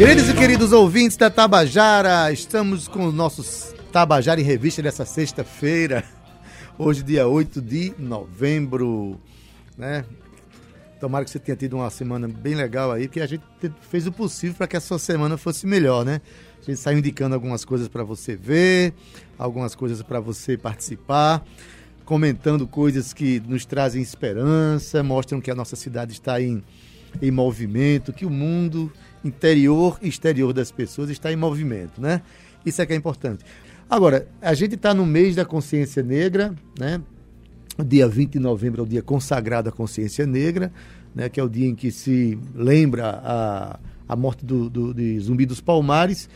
Queridos e queridos ouvintes da Tabajara, estamos com os nossos Tabajara em Revista dessa sexta-feira, hoje dia 8 de novembro, né? Tomara que você tenha tido uma semana bem legal aí, porque a gente fez o possível para que a sua semana fosse melhor, né? A gente saiu indicando algumas coisas para você ver, algumas coisas para você participar, comentando coisas que nos trazem esperança, mostram que a nossa cidade está em, em movimento, que o mundo interior e exterior das pessoas está em movimento, né? Isso é que é importante. Agora, a gente está no mês da consciência negra, né? O dia 20 de novembro é o dia consagrado à consciência negra, né? que é o dia em que se lembra a, a morte do, do, de Zumbi dos Palmares.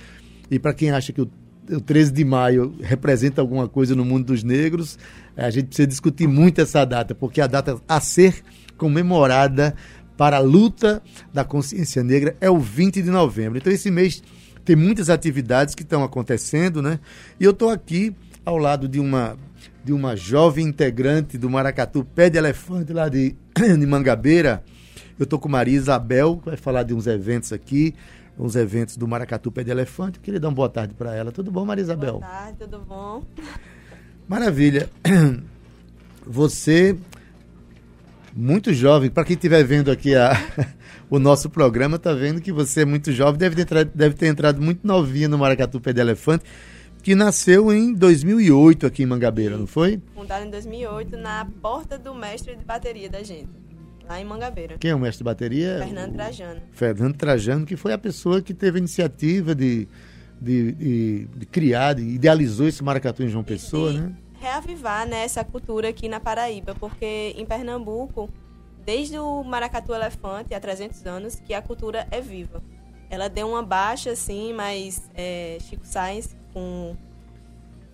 E para quem acha que o, o 13 de maio representa alguma coisa no mundo dos negros, a gente precisa discutir muito essa data, porque é a data a ser comemorada para a luta da consciência negra é o 20 de novembro. Então, esse mês tem muitas atividades que estão acontecendo, né? E eu estou aqui ao lado de uma, de uma jovem integrante do Maracatu Pé de Elefante, lá de, de Mangabeira. Eu estou com Maria Isabel, que vai falar de uns eventos aqui, uns eventos do Maracatu Pé de Elefante. Eu queria dar uma boa tarde para ela. Tudo bom, Maria Isabel? Boa tarde, tudo bom? Maravilha. Você muito jovem. Para quem estiver vendo aqui a, o nosso programa, tá vendo que você é muito jovem, deve ter, entrado, deve ter entrado muito novinha no Maracatu Pé de Elefante, que nasceu em 2008 aqui em Mangabeira, Sim. não foi? Fundado em 2008 na porta do mestre de bateria da gente, lá em Mangabeira. Quem é o mestre de bateria? Fernando Trajano. Fernando Trajano, que foi a pessoa que teve a iniciativa de, de, de, de criar, de, idealizou esse maracatu em João Pessoa, e, né? Reavivar né, essa cultura aqui na Paraíba, porque em Pernambuco, desde o Maracatu Elefante, há 300 anos, que a cultura é viva. Ela deu uma baixa, assim, mas é, Chico Sainz, com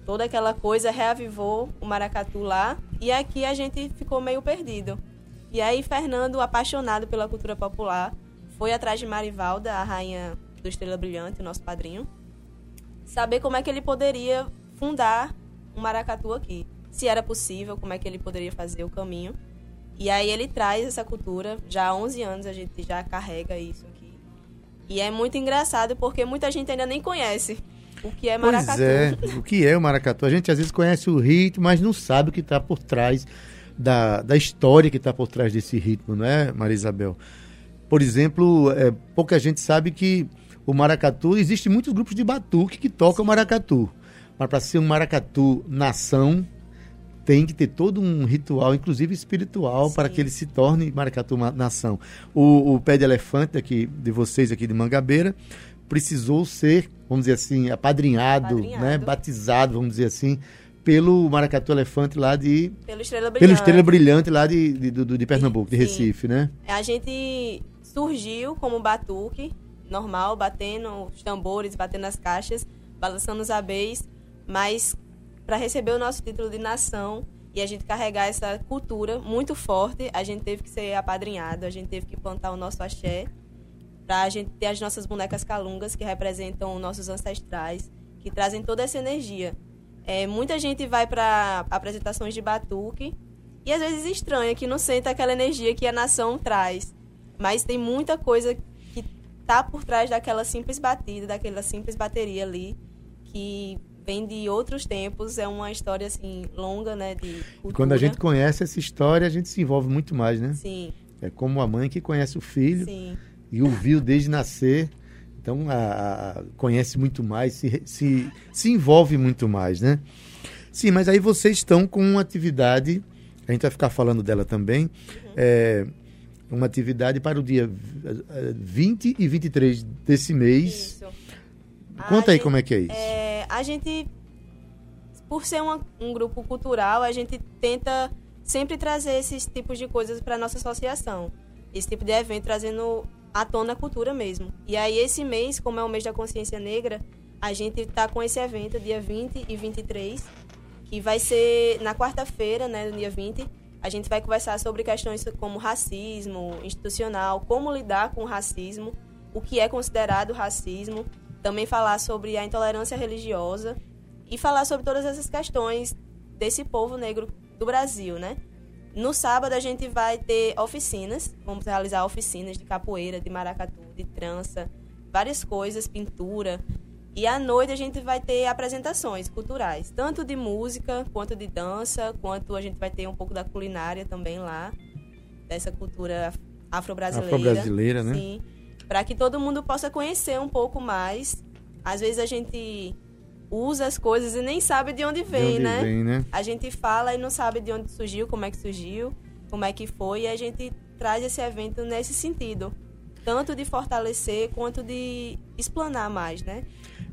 toda aquela coisa, reavivou o maracatu lá, e aqui a gente ficou meio perdido. E aí, Fernando, apaixonado pela cultura popular, foi atrás de Marivalda, a rainha do Estrela Brilhante, nosso padrinho, saber como é que ele poderia fundar um maracatu aqui. Se era possível, como é que ele poderia fazer o caminho. E aí ele traz essa cultura, já há 11 anos a gente já carrega isso aqui. E é muito engraçado porque muita gente ainda nem conhece o que é maracatu. Pois é, o que é o maracatu. A gente às vezes conhece o ritmo, mas não sabe o que está por trás da, da história que está por trás desse ritmo, não é, Maria Isabel? Por exemplo, é, pouca gente sabe que o maracatu, existe muitos grupos de batuque que tocam maracatu. Mas para ser um maracatu nação, tem que ter todo um ritual, inclusive espiritual, Sim. para que ele se torne maracatu nação. O, o pé de elefante aqui de vocês aqui de Mangabeira precisou ser, vamos dizer assim, apadrinhado, apadrinhado. né, batizado, vamos dizer assim, pelo maracatu elefante lá de pelo estrela brilhante, pelo estrela brilhante lá de, de, de, de Pernambuco, de Recife, né? A gente surgiu como batuque normal, batendo os tambores, batendo as caixas, balançando os abês mas para receber o nosso título de nação e a gente carregar essa cultura muito forte, a gente teve que ser apadrinhado, a gente teve que plantar o nosso axé, para a gente ter as nossas bonecas calungas, que representam nossos ancestrais, que trazem toda essa energia. É, muita gente vai para apresentações de batuque e às vezes estranha, que não sente aquela energia que a nação traz. Mas tem muita coisa que tá por trás daquela simples batida, daquela simples bateria ali, que vem de outros tempos, é uma história assim longa, né, de cultura. Quando a gente conhece essa história, a gente se envolve muito mais, né? Sim. É como a mãe que conhece o filho Sim. e o viu desde nascer, então a, a, conhece muito mais, se, se, se envolve muito mais, né? Sim, mas aí vocês estão com uma atividade, a gente vai ficar falando dela também, uhum. é, uma atividade para o dia 20 e 23 desse mês. Isso. Conta a aí gente, como é que é isso. É a gente, por ser uma, um grupo cultural, a gente tenta sempre trazer esses tipos de coisas para nossa associação. Esse tipo de evento trazendo à tona a cultura mesmo. E aí, esse mês, como é o mês da consciência negra, a gente está com esse evento dia 20 e 23, que vai ser na quarta-feira, né, no dia 20. A gente vai conversar sobre questões como racismo institucional, como lidar com o racismo, o que é considerado racismo também falar sobre a intolerância religiosa e falar sobre todas essas questões desse povo negro do Brasil, né? No sábado a gente vai ter oficinas, vamos realizar oficinas de capoeira, de maracatu, de trança, várias coisas, pintura. E à noite a gente vai ter apresentações culturais, tanto de música, quanto de dança, quanto a gente vai ter um pouco da culinária também lá, dessa cultura afro-brasileira. Afro-brasileira, né? Sim. Para que todo mundo possa conhecer um pouco mais. Às vezes a gente usa as coisas e nem sabe de onde vem, de onde né? Vem, né? A gente fala e não sabe de onde surgiu, como é que surgiu, como é que foi, e a gente traz esse evento nesse sentido. Tanto de fortalecer quanto de explanar mais, né?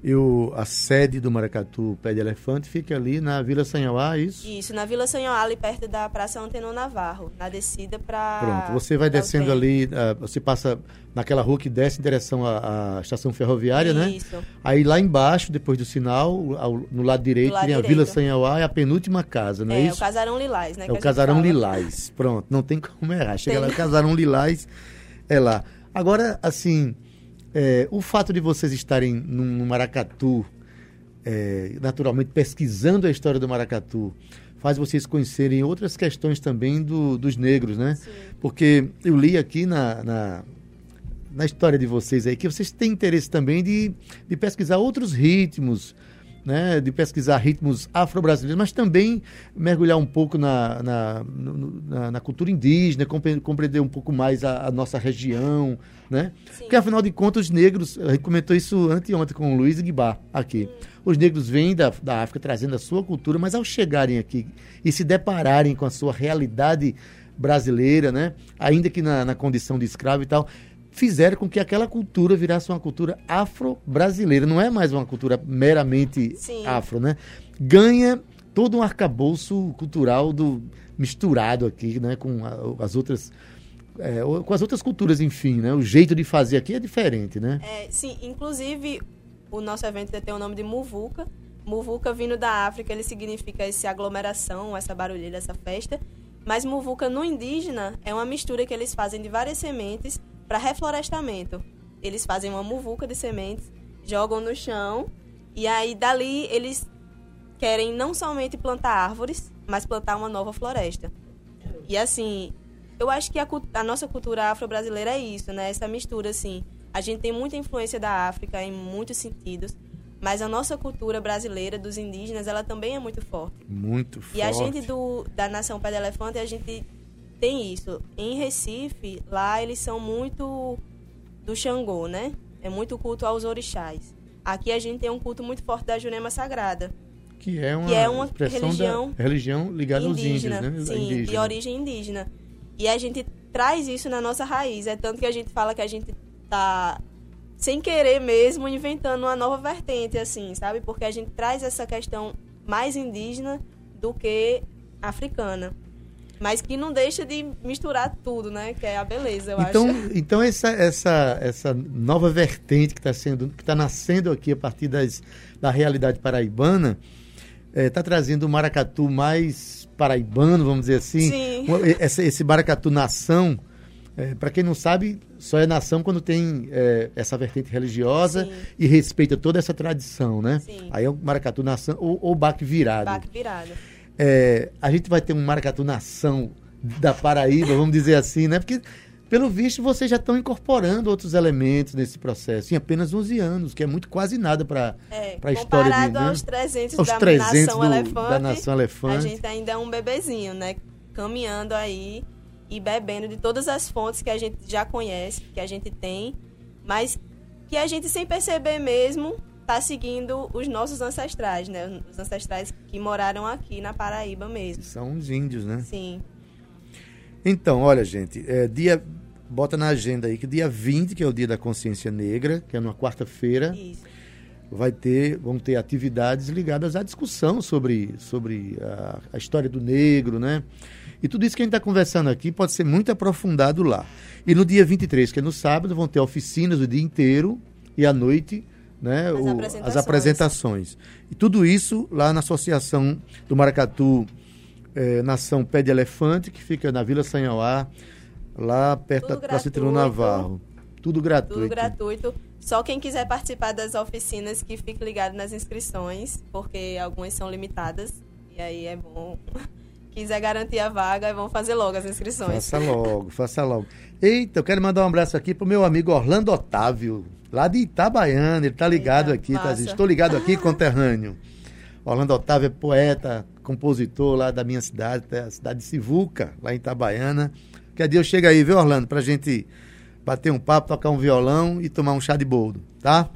E o, a sede do Maracatu Pé de Elefante fica ali na Vila Sanhauá, é isso? Isso, na Vila Sanhoá, ali perto da Praça Antenor Navarro, na descida para... Pronto, você vai descendo ali, uh, você passa naquela rua que desce em direção à, à estação ferroviária, isso. né? Isso. Aí lá embaixo, depois do sinal, ao, no lado direito, lado tem a direito. Vila Sanhauá, é a penúltima casa, não é, É, isso? o Casarão Lilás, né? É o Casarão fala. Lilás. Pronto, não tem como errar. Chega Tem. lá, Casarão Lilás é lá. Agora, assim, é, o fato de vocês estarem no, no Maracatu, é, naturalmente pesquisando a história do Maracatu, faz vocês conhecerem outras questões também do, dos negros, né? Sim. Porque eu li aqui na, na, na história de vocês aí que vocês têm interesse também de, de pesquisar outros ritmos, né, de pesquisar ritmos afro-brasileiros, mas também mergulhar um pouco na, na, na, na cultura indígena, compre- compreender um pouco mais a, a nossa região, né? Sim. Porque afinal de contas os negros, a gente comentou isso anteontem com o Luiz Guibar aqui, os negros vêm da, da África trazendo a sua cultura, mas ao chegarem aqui e se depararem com a sua realidade brasileira, né, ainda que na, na condição de escravo e tal, fizeram com que aquela cultura virasse uma cultura afro-brasileira. Não é mais uma cultura meramente Sim. afro, né? Ganha todo um arcabouço cultural do misturado aqui, né, com a- as outras é, com as outras culturas, enfim, né? O jeito de fazer aqui é diferente, né? É, sim, inclusive o nosso evento tem o nome de Muvuca. Muvuca vindo da África, ele significa essa aglomeração, essa barulheira, essa festa. Mas Muvuca no indígena é uma mistura que eles fazem de várias sementes para reflorestamento. Eles fazem uma muvuca de sementes, jogam no chão e aí dali eles querem não somente plantar árvores, mas plantar uma nova floresta. E assim, eu acho que a, a nossa cultura afro-brasileira é isso, né? Essa mistura, assim. A gente tem muita influência da África em muitos sentidos, mas a nossa cultura brasileira, dos indígenas, ela também é muito forte. Muito forte. E a gente do, da Nação Pé de Elefante, a gente tem isso. Em Recife, lá eles são muito do Xangô, né? É muito culto aos orixás. Aqui a gente tem um culto muito forte da Jurema Sagrada, que é uma, que é uma expressão religião da religião ligada indígena, aos índios, né? sim, Indígena. de origem indígena. E a gente traz isso na nossa raiz. É tanto que a gente fala que a gente tá sem querer mesmo inventando uma nova vertente, assim, sabe? Porque a gente traz essa questão mais indígena do que africana. Mas que não deixa de misturar tudo, né? Que é a beleza, eu Então, acho. então essa, essa, essa nova vertente que está sendo, que está nascendo aqui a partir das, da realidade paraibana, está trazendo o maracatu mais paraibano, vamos dizer assim. Sim. Essa, esse maracatu nação, para quem não sabe, só é nação quando tem é, essa vertente religiosa Sim. e respeita toda essa tradição, né? Sim. Aí é o maracatu nação ou, ou baque virado. Baque virada. É, a gente vai ter um maracatu nação da Paraíba, vamos dizer assim, né? Porque, pelo visto, vocês já estão incorporando outros elementos nesse processo em apenas 11 anos, que é muito quase nada para É, Pra história de- comparado né? aos 300 Aos da 300 Nação do- Elefante, da Nação Elefante. a gente ainda é um bebezinho, né? Caminhando aí e bebendo de todas as fontes que a gente já conhece, que a gente tem, mas que a gente, sem perceber mesmo, tá seguindo os nossos ancestrais, né? Os ancestrais que moraram aqui na Paraíba mesmo. São os índios, né? Sim. Então, olha, gente, é, dia. Bota na agenda aí que dia 20, que é o dia da consciência negra, que é numa quarta-feira, Isso. vai ter, vão ter atividades ligadas à discussão sobre, sobre a, a história do negro, né? E tudo isso que a gente está conversando aqui pode ser muito aprofundado lá. E no dia 23, que é no sábado, vão ter oficinas o dia inteiro e à noite, né? As o- apresentações. as apresentações. E tudo isso lá na Associação do Maracatu eh, Nação Pé de Elefante, que fica na Vila Sanhauá, lá perto Tudo da Praça. Navarro. Tudo gratuito. Tudo gratuito. Só quem quiser participar das oficinas que fique ligado nas inscrições, porque algumas são limitadas. E aí é bom quiser garantir a vaga, vão fazer logo as inscrições. Faça logo, faça logo. Eita, eu quero mandar um abraço aqui pro meu amigo Orlando Otávio, lá de Itabaiana. Ele tá ligado Eita, aqui, tá? massa. Estou ligado aqui, conterrâneo. Orlando Otávio é poeta, compositor lá da minha cidade, da cidade de Sivuca, lá em Itabaiana. Quer dia eu chego aí, viu, Orlando, pra gente bater um papo, tocar um violão e tomar um chá de boldo, tá?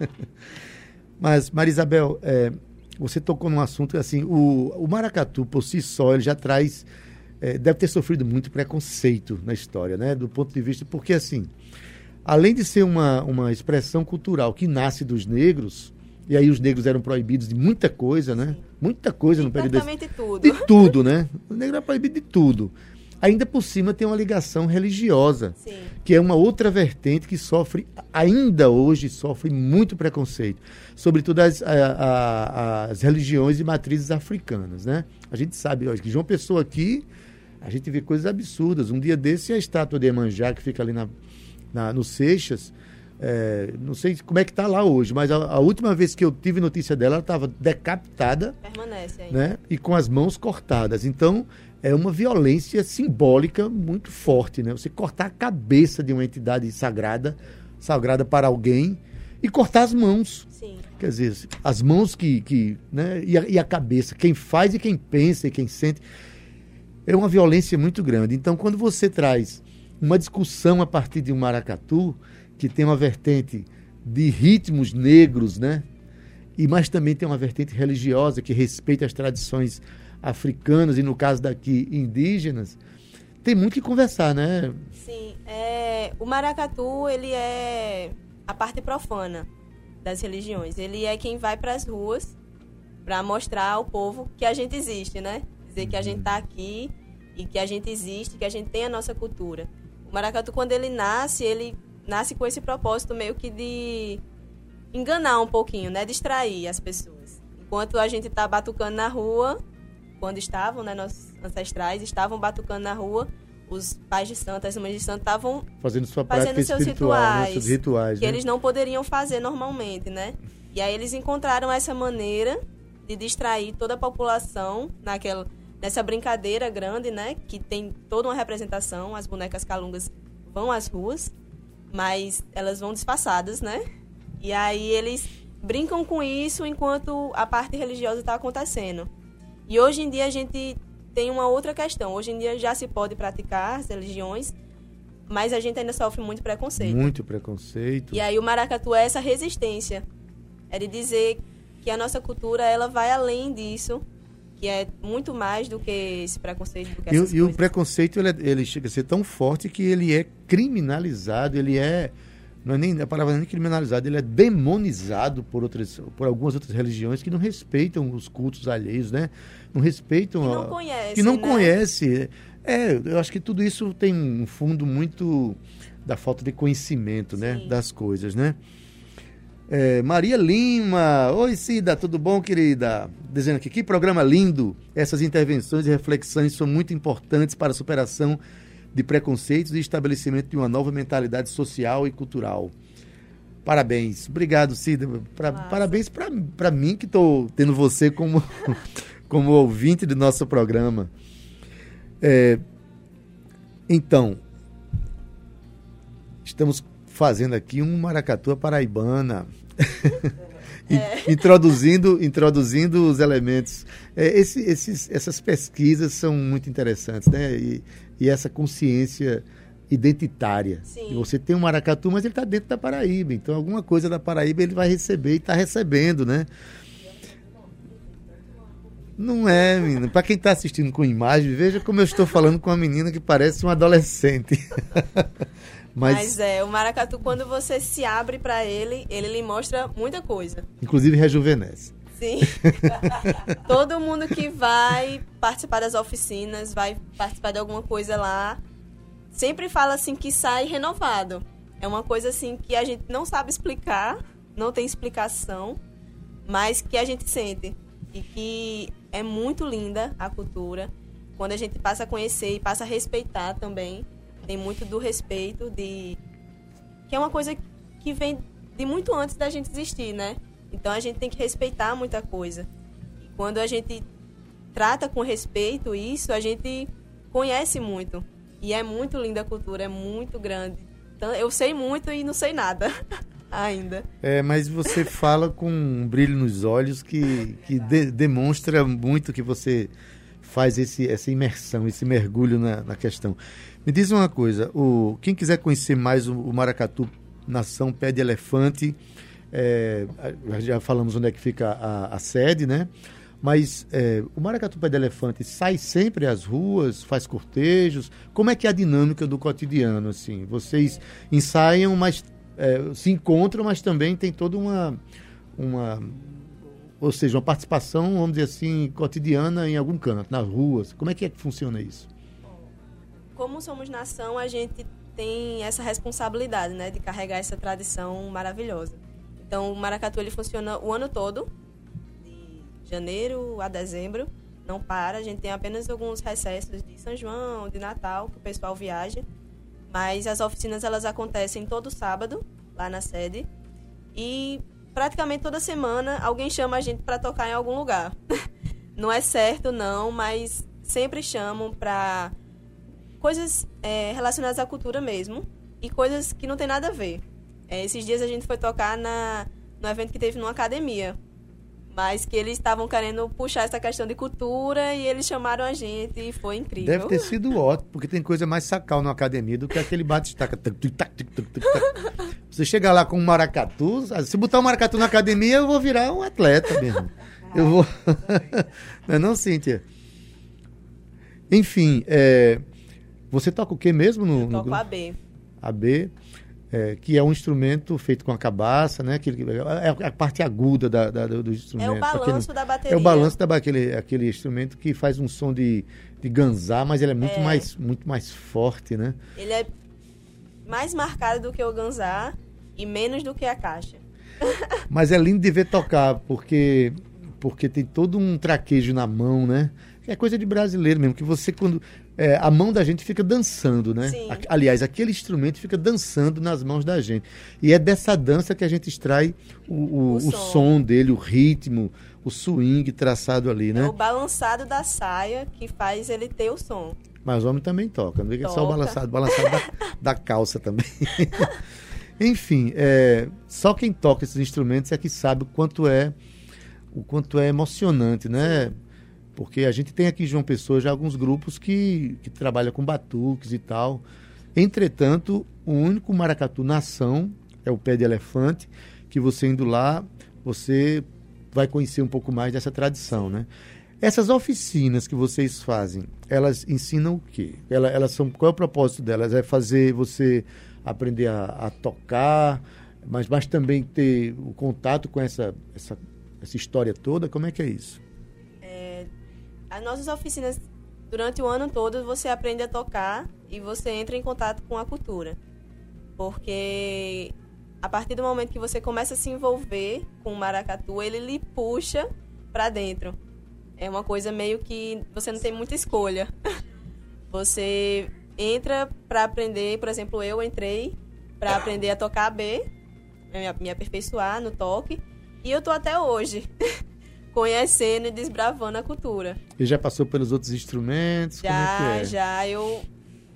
Mas, Maria Isabel, é, você tocou num assunto assim, o, o maracatu por si só, ele já traz, é, deve ter sofrido muito preconceito na história, né? Do ponto de vista, porque assim, além de ser uma, uma expressão cultural que nasce dos negros, e aí os negros eram proibidos de muita coisa, né? Muita coisa no período desse, tudo. de tudo, né? O negro era proibido de tudo. Ainda por cima tem uma ligação religiosa, Sim. que é uma outra vertente que sofre, ainda hoje, sofre muito preconceito, sobretudo as, a- a- as religiões de matrizes africanas, né? A gente sabe, ó, que João Pessoa aqui, a gente vê coisas absurdas. Um dia desse, a estátua de Emanjá, que fica ali na, na- no Seixas, é, não sei como é que está lá hoje, mas a, a última vez que eu tive notícia dela, ela estava decapitada Permanece ainda. né? E com as mãos cortadas. Então, é uma violência simbólica muito forte, né? Você cortar a cabeça de uma entidade sagrada, sagrada para alguém, e cortar as mãos. Sim. Quer dizer, as mãos que. que né? e, a, e a cabeça, quem faz e quem pensa e quem sente. É uma violência muito grande. Então, quando você traz uma discussão a partir de um maracatu, que tem uma vertente de ritmos negros, né? E mas também tem uma vertente religiosa que respeita as tradições africanas e no caso daqui indígenas, tem muito que conversar, né? Sim, é, o maracatu ele é a parte profana das religiões. Ele é quem vai para as ruas para mostrar ao povo que a gente existe, né? Dizer que a gente está aqui e que a gente existe, que a gente tem a nossa cultura. O maracatu quando ele nasce, ele nasce com esse propósito meio que de enganar um pouquinho, né? Distrair as pessoas. Enquanto a gente está batucando na rua, quando estavam, né, nossos ancestrais estavam batucando na rua, os pais de santo, as mães de santo estavam Fazendo sua fazendo seus né? rituais, seus rituais, que né? eles não poderiam fazer normalmente, né? E aí eles encontraram essa maneira de distrair toda a população naquela nessa brincadeira grande, né? Que tem toda uma representação, as bonecas calungas vão às ruas, mas elas vão disfarçadas, né? E aí eles brincam com isso enquanto a parte religiosa está acontecendo. E hoje em dia a gente tem uma outra questão. Hoje em dia já se pode praticar as religiões, mas a gente ainda sofre muito preconceito. Muito preconceito. E aí o maracatu é essa resistência. É de dizer que a nossa cultura ela vai além disso, que é muito mais do que esse preconceito, do que E, e o preconceito ele, é- ele chega a ser tão forte que ele é criminalizado, ele é não é nem a palavra nem criminalizado, ele é demonizado por outras por algumas outras religiões que não respeitam os cultos alheios, né? Não respeitam Que não a- conhece, que não né? conhece. É, eu acho que tudo isso tem um fundo muito da falta de conhecimento, né, Sim. das coisas, né? É, Maria Lima, oi Cida, tudo bom, querida? Dizendo aqui, que programa lindo! Essas intervenções e reflexões são muito importantes para a superação de preconceitos e estabelecimento de uma nova mentalidade social e cultural. Parabéns, obrigado, Cida. Pra- parabéns para mim que estou tendo você como, como ouvinte do nosso programa. É, então, estamos fazendo aqui um maracatu paraibana. In- introduzindo, introduzindo os elementos. É, esse- esses, essas pesquisas são muito interessantes, né? E, e essa consciência identitária. Sim. E você tem um maracatu, mas ele está dentro da Paraíba. Então, alguma coisa da Paraíba ele vai receber e está recebendo, né? Não é, menina. Para quem está assistindo com imagem, veja como eu estou falando com uma menina que parece um adolescente. Mas... mas, é, o maracatu, quando você se abre para ele, ele lhe mostra muita coisa. inclusive, rejuvenesce. Sim. Todo mundo que vai participar das oficinas, vai participar de alguma coisa lá, sempre fala assim que sai renovado. É uma coisa assim que a gente não sabe explicar, não tem explicação, mas que a gente sente. E que é muito linda a cultura. Quando a gente passa a conhecer e passa a respeitar também, tem muito do respeito de que é uma coisa que vem de muito antes da gente existir, né? Então a gente tem que respeitar muita coisa. E quando a gente trata com respeito isso, a gente conhece muito. E é muito linda a cultura, é muito grande. Então, eu sei muito e não sei nada ainda. É, mas você fala com um brilho nos olhos que, que de, demonstra muito que você faz esse, essa imersão, esse mergulho na, na questão. Me diz uma coisa, o, quem quiser conhecer mais o, o Maracatu Nação Pé de Elefante, é, já falamos onde é que fica a, a sede, né? Mas é, o Maracatu Pé de Elefante sai sempre às ruas, faz cortejos. Como é que é a dinâmica do cotidiano? Assim, vocês ensaiam, mas é, se encontram, mas também tem toda uma, uma, ou seja, uma participação, vamos dizer assim, cotidiana em algum canto, nas ruas. Como é que é que funciona isso? Como somos nação, a gente tem essa responsabilidade, né, de carregar essa tradição maravilhosa. Então, o Maracatu ele funciona o ano todo, janeiro a dezembro, não para. A gente tem apenas alguns recessos de São João, de Natal, que o pessoal viaja. Mas as oficinas elas acontecem todo sábado, lá na sede. E praticamente toda semana alguém chama a gente para tocar em algum lugar. não é certo, não, mas sempre chamam para coisas é, relacionadas à cultura mesmo e coisas que não tem nada a ver. É, esses dias a gente foi tocar na, no evento que teve numa academia mas que eles estavam querendo puxar essa questão de cultura e eles chamaram a gente e foi incrível. Deve ter sido ótimo, porque tem coisa mais sacal na academia do que aquele bate-estaca. Você chegar lá com um maracatu, se botar um maracatu na academia, eu vou virar um atleta mesmo. Eu vou. não é não, Cíntia? Enfim, é... você toca o que mesmo no. Eu toco no... AB. AB é, que é um instrumento feito com a cabaça, né? Aquele, é a parte aguda da, da, do instrumento. É o balanço aquele, da bateria. É o balanço da aquele, aquele instrumento que faz um som de, de ganzar, mas ele é muito, é. Mais, muito mais forte, né? Ele é mais marcado do que o ganzar e menos do que a caixa. mas é lindo de ver tocar, porque, porque tem todo um traquejo na mão, né? É coisa de brasileiro mesmo, que você quando é, a mão da gente fica dançando, né? Sim. Aliás, aquele instrumento fica dançando nas mãos da gente. E é dessa dança que a gente extrai o, o, o, o som. som. dele, o ritmo, o swing traçado ali, né? É o balançado da saia que faz ele ter o som. Mas o homem também toca, não é só o balançado, balançado da, da calça também. Enfim, é, só quem toca esses instrumentos é que sabe o quanto é o quanto é emocionante, né? Porque a gente tem aqui em João Pessoa já alguns grupos que, que trabalham com batuques e tal. Entretanto, o único maracatu nação é o pé de elefante, que você indo lá, você vai conhecer um pouco mais dessa tradição, né? Essas oficinas que vocês fazem, elas ensinam o quê? Elas, elas são, qual é o propósito delas? É fazer você aprender a, a tocar, mas, mas também ter o contato com essa, essa, essa história toda? Como é que é isso? As nossas oficinas, durante o ano todo, você aprende a tocar e você entra em contato com a cultura. Porque a partir do momento que você começa a se envolver com o maracatu, ele lhe puxa para dentro. É uma coisa meio que você não tem muita escolha. Você entra para aprender, por exemplo, eu entrei para aprender a tocar B, me aperfeiçoar no toque, e eu tô até hoje. conhecendo e desbravando a cultura. E já passou pelos outros instrumentos? Já, é é? já. Eu,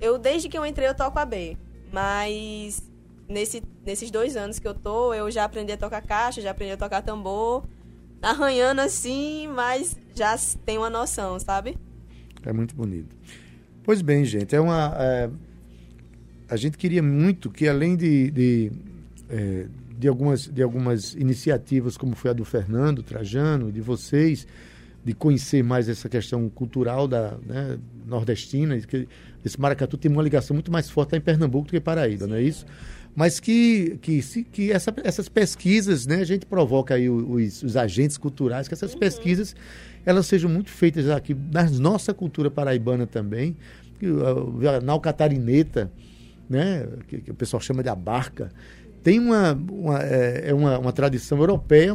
eu, desde que eu entrei, eu toco a B. Mas nesse, nesses dois anos que eu tô, eu já aprendi a tocar caixa, já aprendi a tocar tambor. Arranhando assim, mas já tenho uma noção, sabe? É muito bonito. Pois bem, gente, é uma. É, a gente queria muito que, além de, de é, de algumas, de algumas iniciativas, como foi a do Fernando Trajano, de vocês, de conhecer mais essa questão cultural da né, nordestina, que esse maracatu tem uma ligação muito mais forte em Pernambuco do que Paraíba, não é isso? Mas que, que, se, que essa, essas pesquisas, né, a gente provoca aí os, os agentes culturais, que essas uhum. pesquisas elas sejam muito feitas aqui na nossa cultura paraibana também, na Alcatarineta, né, que, que o pessoal chama de abarca, tem uma, uma, é, é, uma, uma tradição europeia,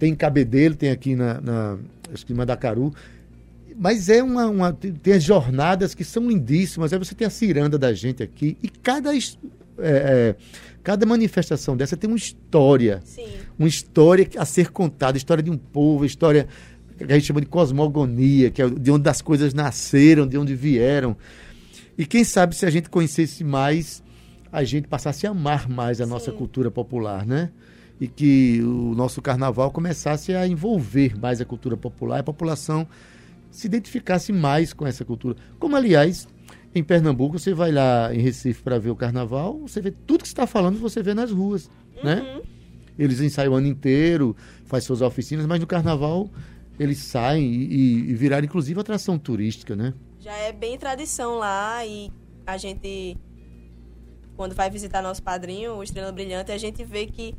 tem em Cabedelo, tem aqui na, na acho que Mandacaru, mas é uma, uma, tem as jornadas que são lindíssimas. Aí você tem a ciranda da gente aqui e cada é, é, cada manifestação dessa tem uma história, Sim. uma história a ser contada, história de um povo, história que a gente chama de cosmogonia, que é de onde as coisas nasceram, de onde vieram. E quem sabe se a gente conhecesse mais, a gente passasse a amar mais a Sim. nossa cultura popular, né? E que o nosso carnaval começasse a envolver mais a cultura popular, a população se identificasse mais com essa cultura. Como, aliás, em Pernambuco, você vai lá em Recife para ver o carnaval, você vê tudo que está falando, você vê nas ruas, né? uhum. né? Eles ensaiam o ano inteiro, faz suas oficinas, mas no carnaval eles saem e, e viraram inclusive atração turística, né? Já é bem tradição lá e a gente quando vai visitar nosso padrinho, o Estrela Brilhante, a gente vê que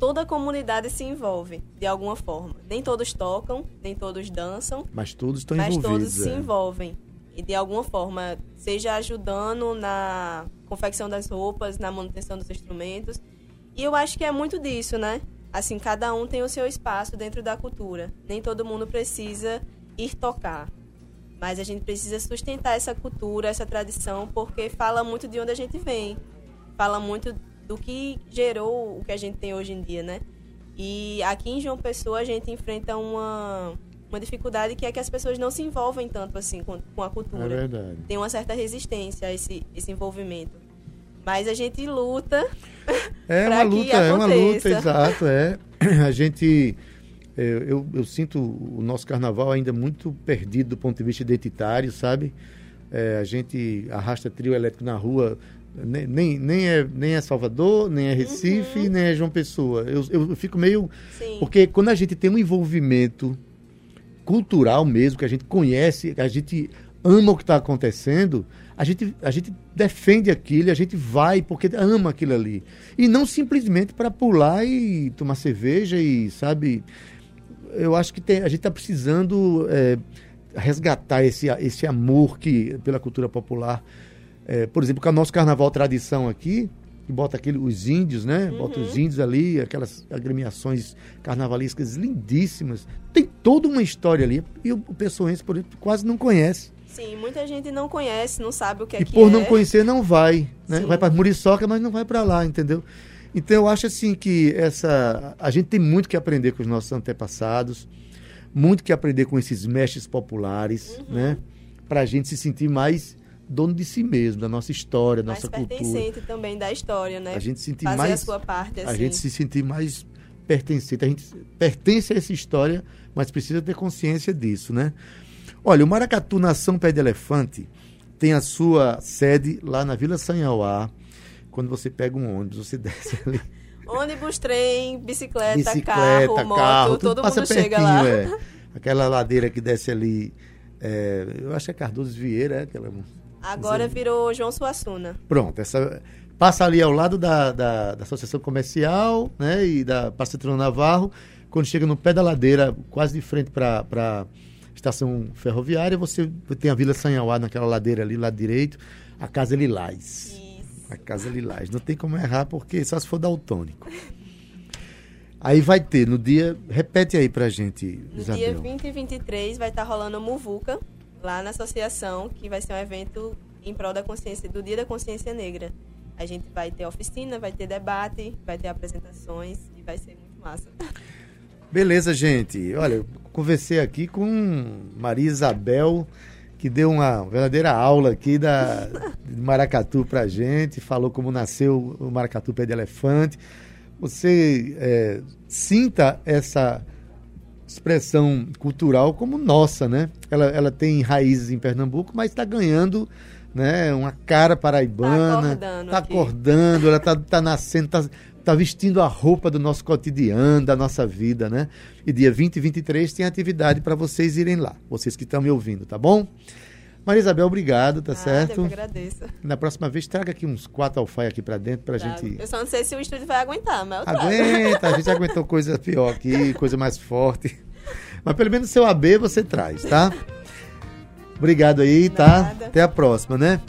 toda a comunidade se envolve de alguma forma. Nem todos tocam, nem todos dançam, mas todos estão envolvidos. Mas todos é. se envolvem e de alguma forma, seja ajudando na confecção das roupas, na manutenção dos instrumentos. E eu acho que é muito disso, né? Assim, cada um tem o seu espaço dentro da cultura. Nem todo mundo precisa ir tocar. Mas a gente precisa sustentar essa cultura, essa tradição, porque fala muito de onde a gente vem. Fala muito do que gerou o que a gente tem hoje em dia, né? E aqui em João Pessoa a gente enfrenta uma uma dificuldade que é que as pessoas não se envolvem tanto assim com, com a cultura. É verdade. Tem uma certa resistência a esse, esse envolvimento. Mas a gente luta. É uma luta, é uma luta, exato. É. A gente. Eu, eu, eu, sinto o nosso carnaval ainda muito perdido do ponto de vista identitário, sabe? É, a gente arrasta trio elétrico na rua, nem, nem, nem, é, nem é Salvador, nem é Recife, uhum. nem é João Pessoa. Eu, eu, eu fico meio. Sim. Porque quando a gente tem um envolvimento cultural mesmo, que a gente conhece, que a gente ama o que está acontecendo, a gente, a gente defende aquilo, a gente vai porque ama aquilo ali. E não simplesmente para pular e tomar cerveja e, sabe, eu acho que tem, a gente está precisando é, resgatar esse, esse amor que, pela cultura popular. É, por exemplo, com o nosso carnaval tradição aqui, que bota aquele, os índios, né? Uhum. Bota os índios ali, aquelas agremiações carnavalescas lindíssimas. Tem toda uma história ali. E o, pessoense, por exemplo, quase não conhece. Sim, muita gente não conhece, não sabe o que é e que por é. não conhecer, não vai. Né? Vai para Muriçoca, mas não vai para lá, entendeu? Então eu acho assim que essa a gente tem muito que aprender com os nossos antepassados, muito que aprender com esses mestres populares, uhum. né? Para a gente se sentir mais dono de si mesmo, da nossa história, da nossa cultura. pertencente também da história, né? A gente sentir Fazer mais a sua parte, assim. A gente se sentir mais pertencente. A gente pertence a essa história, mas precisa ter consciência disso, né? Olha, o Maracatu Nação Pé de Elefante tem a sua sede lá na Vila Sanhauá. Quando você pega um ônibus, você desce ali. ônibus, trem, bicicleta, bicicleta carro, carro, moto, todo mundo chega lá. É. Aquela ladeira que desce ali, é, eu acho que é Cardoso Vieira, é aquela Agora virou João Suassuna. Pronto, essa passa ali ao lado da, da, da Associação Comercial né, e da Pacetrão Navarro. Quando chega no pé da ladeira, quase de frente para a estação ferroviária, você tem a Vila Sanhauá naquela ladeira ali, lado direito, a Casa Lilás. Isso. A Casa Lilás. Não tem como errar, porque só se for daltônico. Aí vai ter, no dia. Repete aí pra gente, no Isabel. No dia 20 e 23 vai estar rolando a Muvuca, lá na associação, que vai ser um evento em prol da consciência, do Dia da Consciência Negra. A gente vai ter oficina, vai ter debate, vai ter apresentações e vai ser muito massa. Beleza, gente. Olha, eu conversei aqui com Maria Isabel, que deu uma verdadeira aula aqui da, de Maracatu pra gente, falou como nasceu o Maracatu Pé de Elefante. Você é, sinta essa expressão cultural como nossa, né? Ela, ela tem raízes em Pernambuco, mas está ganhando né, uma cara paraibana. Está acordando, tá acordando ela está tá nascendo, está tá vestindo a roupa do nosso cotidiano, da nossa vida, né? E dia 20 e 23 tem atividade para vocês irem lá, vocês que estão me ouvindo, tá bom? Maria Isabel, obrigado, tá ah, certo? Eu agradeço. Na próxima vez, traga aqui uns quatro alfaia aqui para dentro pra Trago. gente. Eu só não sei se o estúdio vai aguentar, mas eu Aguenta, a gente aguentou coisa pior aqui, coisa mais forte. Mas pelo menos seu AB você traz, tá? Obrigado aí, tá? Até a próxima, né?